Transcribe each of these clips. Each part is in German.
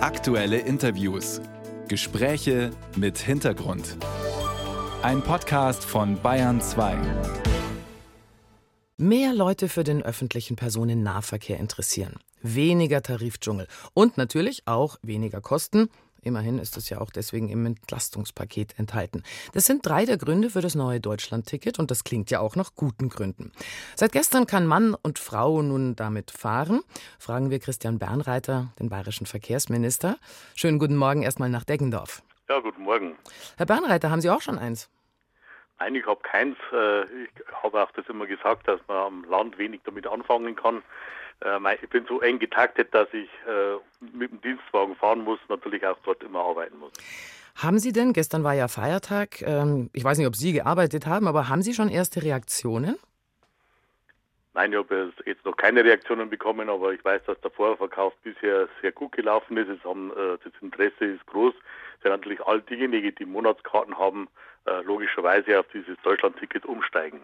Aktuelle Interviews. Gespräche mit Hintergrund. Ein Podcast von Bayern 2. Mehr Leute für den öffentlichen Personennahverkehr interessieren. Weniger Tarifdschungel. Und natürlich auch weniger Kosten Immerhin ist es ja auch deswegen im Entlastungspaket enthalten. Das sind drei der Gründe für das neue Deutschlandticket und das klingt ja auch nach guten Gründen. Seit gestern kann Mann und Frau nun damit fahren. Fragen wir Christian Bernreiter, den bayerischen Verkehrsminister. Schönen guten Morgen erstmal nach Deggendorf. Ja, guten Morgen. Herr Bernreiter, haben Sie auch schon eins? Nein, ich habe keins. Äh, ich habe auch das immer gesagt, dass man am Land wenig damit anfangen kann. Äh, ich bin so eng getaktet, dass ich äh, mit dem Dienstwagen fahren muss, natürlich auch dort immer arbeiten muss. Haben Sie denn, gestern war ja Feiertag, ähm, ich weiß nicht, ob Sie gearbeitet haben, aber haben Sie schon erste Reaktionen? Nein, ich habe jetzt noch keine Reaktionen bekommen, aber ich weiß, dass der Vorverkauf bisher sehr gut gelaufen ist. Haben, das Interesse ist groß. Es sind natürlich all diejenigen, die Monatskarten haben, logischerweise auf dieses Deutschlandticket umsteigen.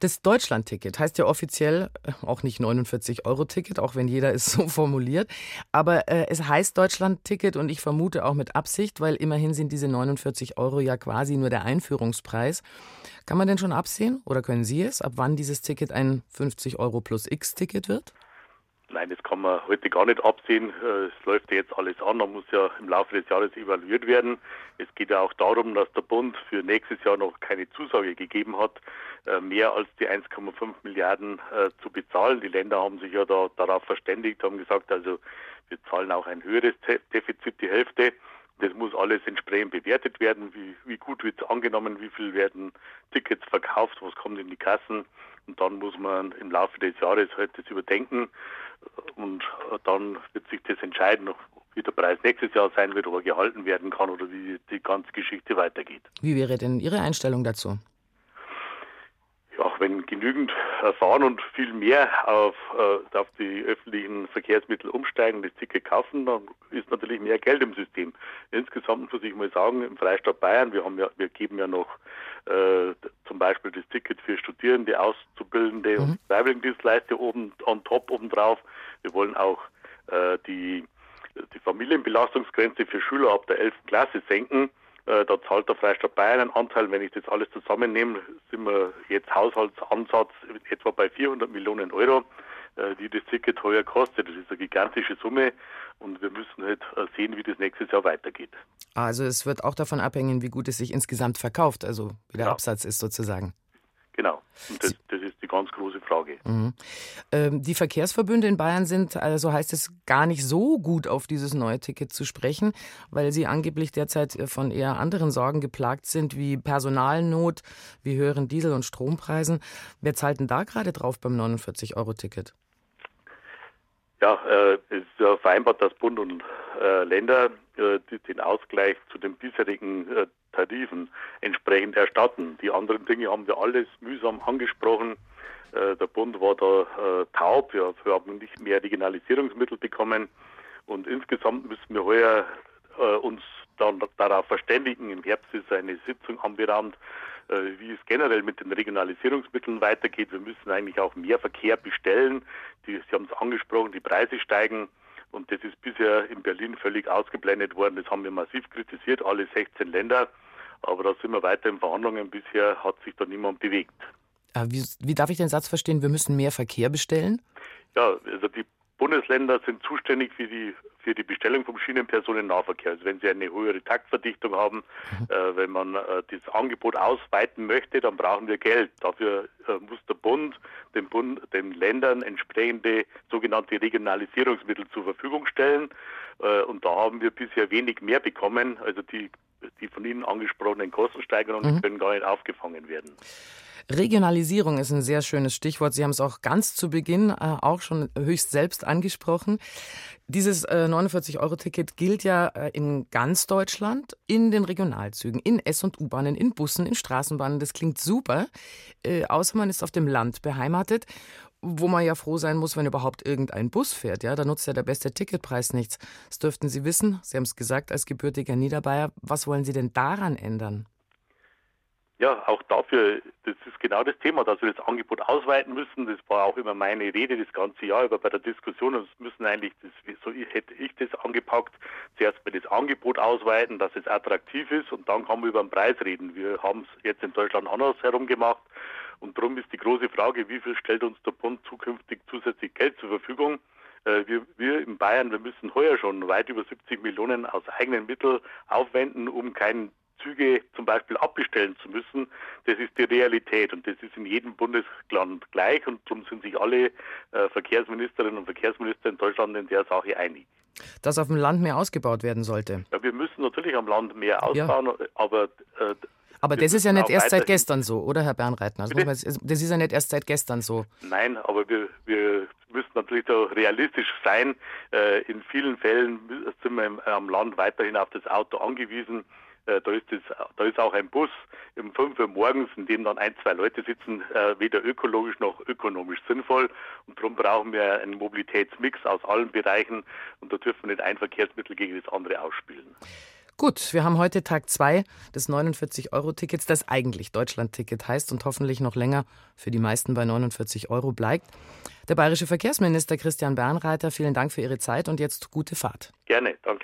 Das Deutschland-Ticket heißt ja offiziell äh, auch nicht 49-Euro-Ticket, auch wenn jeder es so formuliert. Aber äh, es heißt Deutschland-Ticket und ich vermute auch mit Absicht, weil immerhin sind diese 49 Euro ja quasi nur der Einführungspreis. Kann man denn schon absehen oder können Sie es, ab wann dieses Ticket ein 50 Euro plus X-Ticket wird? Nein, das kann man heute gar nicht absehen. Äh, es läuft ja jetzt alles an. Man muss ja im Laufe des Jahres evaluiert werden. Es geht ja auch darum, dass der Bund für nächstes Jahr noch keine Zusage gegeben hat, äh, mehr als die 1,5 Milliarden äh, zu bezahlen. Die Länder haben sich ja da, darauf verständigt, haben gesagt, also wir zahlen auch ein höheres Defizit, die Hälfte. Das muss alles entsprechend bewertet werden. Wie, wie gut wird es angenommen? Wie viel werden Tickets verkauft? Was kommt in die Kassen? Und dann muss man im Laufe des Jahres halt das überdenken. Und dann wird sich das entscheiden, wie der Preis nächstes Jahr sein wird, ob er gehalten werden kann oder wie die ganze Geschichte weitergeht. Wie wäre denn Ihre Einstellung dazu? Ja, wenn genügend fahren und viel mehr auf, äh, auf die öffentlichen Verkehrsmittel umsteigen, das Ticket kaufen, dann ist natürlich mehr Geld im System. Insgesamt muss ich mal sagen, im Freistaat Bayern, wir haben ja, wir geben ja noch äh, zum Beispiel das Ticket für Studierende, Auszubildende mhm. und Freiwilligendienstleister oben on top obendrauf. Wir wollen auch äh, die, die Familienbelastungsgrenze für Schüler ab der 11. Klasse senken. Äh, da zahlt der Freistaat Bayern einen Anteil. Wenn ich das alles zusammennehme, sind wir jetzt Haushaltsansatz etwa bei 400 Millionen Euro, äh, die das Ticket heuer kostet. Das ist eine gigantische Summe und wir müssen halt äh, sehen, wie das nächstes Jahr weitergeht. Also es wird auch davon abhängen, wie gut es sich insgesamt verkauft, also wie der ja. Absatz ist sozusagen. Genau. Und das, das, ist ganz große Frage. Mhm. Ähm, die Verkehrsverbünde in Bayern sind, also heißt es, gar nicht so gut auf dieses neue Ticket zu sprechen, weil sie angeblich derzeit von eher anderen Sorgen geplagt sind, wie Personalnot, wie höheren Diesel- und Strompreisen. Wer zahlt denn da gerade drauf beim 49-Euro-Ticket? Ja, äh, es ist ja vereinbart, dass Bund und äh, Länder äh, den Ausgleich zu den bisherigen äh, Tarifen entsprechend erstatten. Die anderen Dinge haben wir alles mühsam angesprochen. Äh, der Bund war da äh, taub. Wir, wir, haben nicht mehr Regionalisierungsmittel bekommen. Und insgesamt müssen wir heuer uns dann darauf verständigen. Im Herbst ist eine Sitzung anberaumt, wie es generell mit den Regionalisierungsmitteln weitergeht. Wir müssen eigentlich auch mehr Verkehr bestellen. Die, Sie haben es angesprochen, die Preise steigen. Und das ist bisher in Berlin völlig ausgeblendet worden. Das haben wir massiv kritisiert, alle 16 Länder. Aber da sind wir weiter in Verhandlungen. Bisher hat sich da niemand bewegt. Wie, wie darf ich den Satz verstehen, wir müssen mehr Verkehr bestellen? Ja, also die Bundesländer sind zuständig für die, für die Bestellung vom Schienenpersonennahverkehr. Also wenn sie eine höhere Taktverdichtung haben, mhm. äh, wenn man äh, das Angebot ausweiten möchte, dann brauchen wir Geld. Dafür äh, muss der Bund den, Bund den Ländern entsprechende sogenannte Regionalisierungsmittel zur Verfügung stellen. Äh, und da haben wir bisher wenig mehr bekommen. Also die, die von Ihnen angesprochenen Kostensteigerungen mhm. können gar nicht aufgefangen werden. Regionalisierung ist ein sehr schönes Stichwort. Sie haben es auch ganz zu Beginn äh, auch schon höchst selbst angesprochen. Dieses äh, 49-Euro-Ticket gilt ja äh, in ganz Deutschland, in den Regionalzügen, in S- und U-Bahnen, in Bussen, in Straßenbahnen. Das klingt super, äh, außer man ist auf dem Land beheimatet wo man ja froh sein muss, wenn überhaupt irgendein Bus fährt. Ja, da nutzt ja der beste Ticketpreis nichts. Das dürften Sie wissen. Sie haben es gesagt als gebürtiger Niederbayer. Was wollen Sie denn daran ändern? Ja, auch dafür, das ist genau das Thema, dass wir das Angebot ausweiten müssen. Das war auch immer meine Rede das ganze Jahr über bei der Diskussion. Und müssen eigentlich, das, so hätte ich das angepackt, zuerst mal das Angebot ausweiten, dass es attraktiv ist und dann kann man über den Preis reden. Wir haben es jetzt in Deutschland anders herum gemacht und darum ist die große Frage, wie viel stellt uns der Bund zukünftig zusätzlich Geld zur Verfügung? Äh, wir, wir in Bayern, wir müssen heuer schon weit über 70 Millionen aus eigenen Mitteln aufwenden, um keinen Züge zum Beispiel abbestellen zu müssen, das ist die Realität und das ist in jedem Bundesland gleich und darum sind sich alle äh, Verkehrsministerinnen und Verkehrsminister in Deutschland in der Sache einig. Dass auf dem Land mehr ausgebaut werden sollte. Ja, wir müssen natürlich am Land mehr ausbauen, ja. aber äh, aber das ist ja nicht erst seit gestern so, oder Herr Bernreitner? Also das ist ja nicht erst seit gestern so. Nein, aber wir, wir müssen natürlich so realistisch sein. Äh, in vielen Fällen sind wir am Land weiterhin auf das Auto angewiesen. Äh, da ist, das, da ist auch ein Bus um 5 Uhr morgens, in dem dann ein, zwei Leute sitzen, äh, weder ökologisch noch ökonomisch sinnvoll. Und darum brauchen wir einen Mobilitätsmix aus allen Bereichen und da dürfen wir nicht ein Verkehrsmittel gegen das andere ausspielen. Gut, wir haben heute Tag 2 des 49-Euro-Tickets, das eigentlich Deutschland-Ticket heißt und hoffentlich noch länger für die meisten bei 49 Euro bleibt. Der bayerische Verkehrsminister Christian Bernreiter, vielen Dank für Ihre Zeit und jetzt gute Fahrt. Gerne, danke.